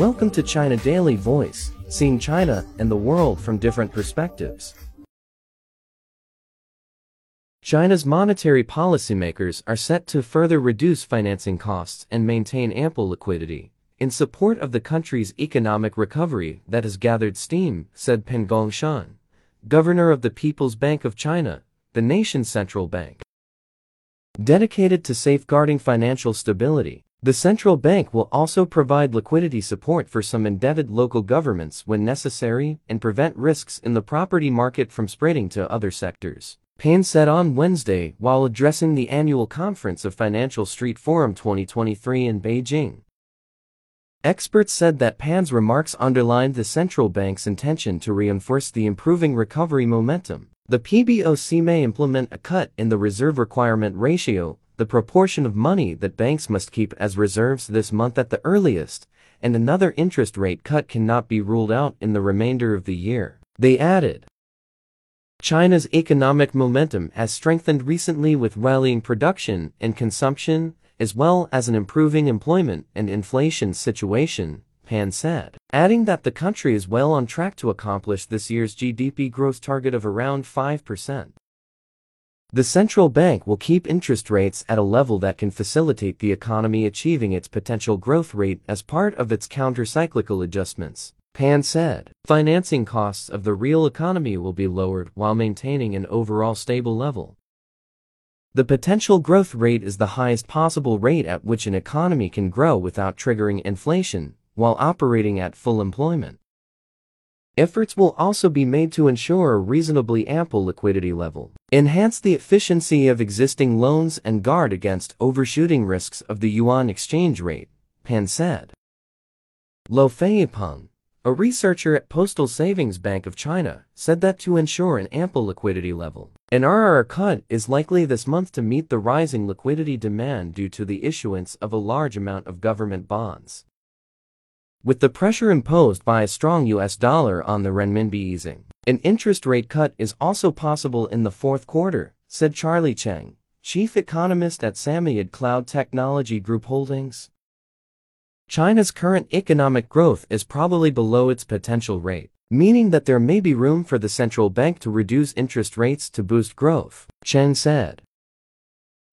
Welcome to China Daily Voice, seeing China and the world from different perspectives. China's monetary policymakers are set to further reduce financing costs and maintain ample liquidity in support of the country's economic recovery that has gathered steam, said Pan Gongsheng, governor of the People's Bank of China, the nation's central bank. Dedicated to safeguarding financial stability, the central bank will also provide liquidity support for some indebted local governments when necessary and prevent risks in the property market from spreading to other sectors. Pan said on Wednesday while addressing the annual conference of Financial Street Forum 2023 in Beijing. Experts said that Pan's remarks underlined the central bank's intention to reinforce the improving recovery momentum. The PBOC may implement a cut in the reserve requirement ratio, the proportion of money that banks must keep as reserves this month at the earliest, and another interest rate cut cannot be ruled out in the remainder of the year. They added. China's economic momentum has strengthened recently with rallying production and consumption, as well as an improving employment and inflation situation, Pan said, adding that the country is well on track to accomplish this year's GDP growth target of around 5%. The central bank will keep interest rates at a level that can facilitate the economy achieving its potential growth rate as part of its counter-cyclical adjustments. Pan said, financing costs of the real economy will be lowered while maintaining an overall stable level. The potential growth rate is the highest possible rate at which an economy can grow without triggering inflation, while operating at full employment. Efforts will also be made to ensure a reasonably ample liquidity level, enhance the efficiency of existing loans and guard against overshooting risks of the yuan exchange rate, Pan said. Lou Feipeng, a researcher at Postal Savings Bank of China said that to ensure an ample liquidity level, an RRR cut is likely this month to meet the rising liquidity demand due to the issuance of a large amount of government bonds. With the pressure imposed by a strong US dollar on the renminbi easing, an interest rate cut is also possible in the fourth quarter, said Charlie Cheng, chief economist at Samoyed Cloud Technology Group Holdings. China's current economic growth is probably below its potential rate, meaning that there may be room for the central bank to reduce interest rates to boost growth, Chen said.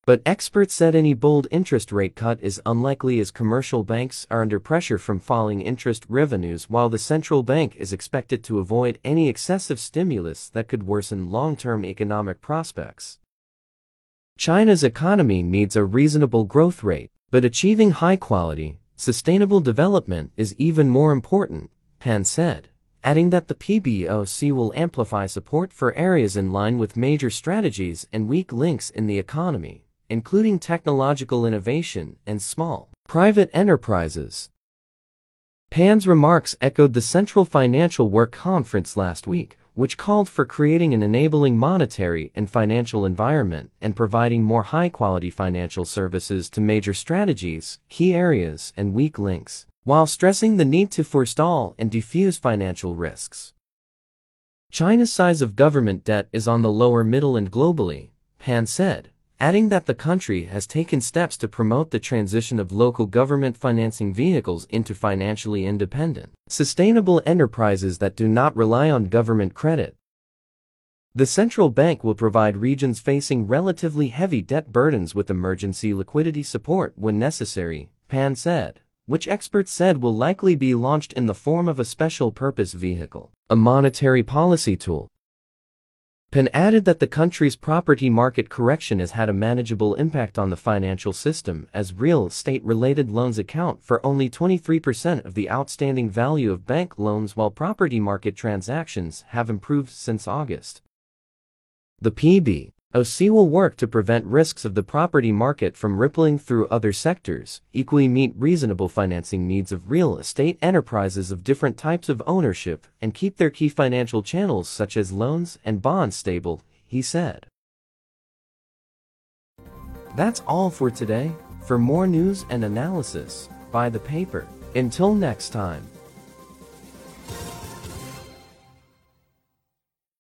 But experts said any bold interest rate cut is unlikely as commercial banks are under pressure from falling interest revenues while the central bank is expected to avoid any excessive stimulus that could worsen long-term economic prospects. China's economy needs a reasonable growth rate, but achieving high quality, Sustainable development is even more important, Pan said, adding that the PBOC will amplify support for areas in line with major strategies and weak links in the economy, including technological innovation and small, private enterprises. Pan's remarks echoed the Central Financial Work Conference last week, which called for creating an enabling monetary and financial environment and providing more high-quality financial services to major strategies, key areas, and weak links, while stressing the need to forestall and defuse financial risks. China's size of government debt is on the lower middle and globally, Pan said, adding that the country has taken steps to promote the transition of local government financing vehicles into financially independent, sustainable enterprises that do not rely on government credit. The central bank will provide regions facing relatively heavy debt burdens with emergency liquidity support when necessary, Pan said, which experts said will likely be launched in the form of a special purpose vehicle, a monetary policy tool. Pan added that the country's property market correction has had a manageable impact on the financial system as real estate-related loans account for only 23% of the outstanding value of bank loans while property market transactions have improved since August. The PB OC will work to prevent risks of the property market from rippling through other sectors, equally meet reasonable financing needs of real estate enterprises of different types of ownership, and keep their key financial channels such as loans and bonds stable, he said. That's all for today. For more news and analysis, buy the paper. Until next time.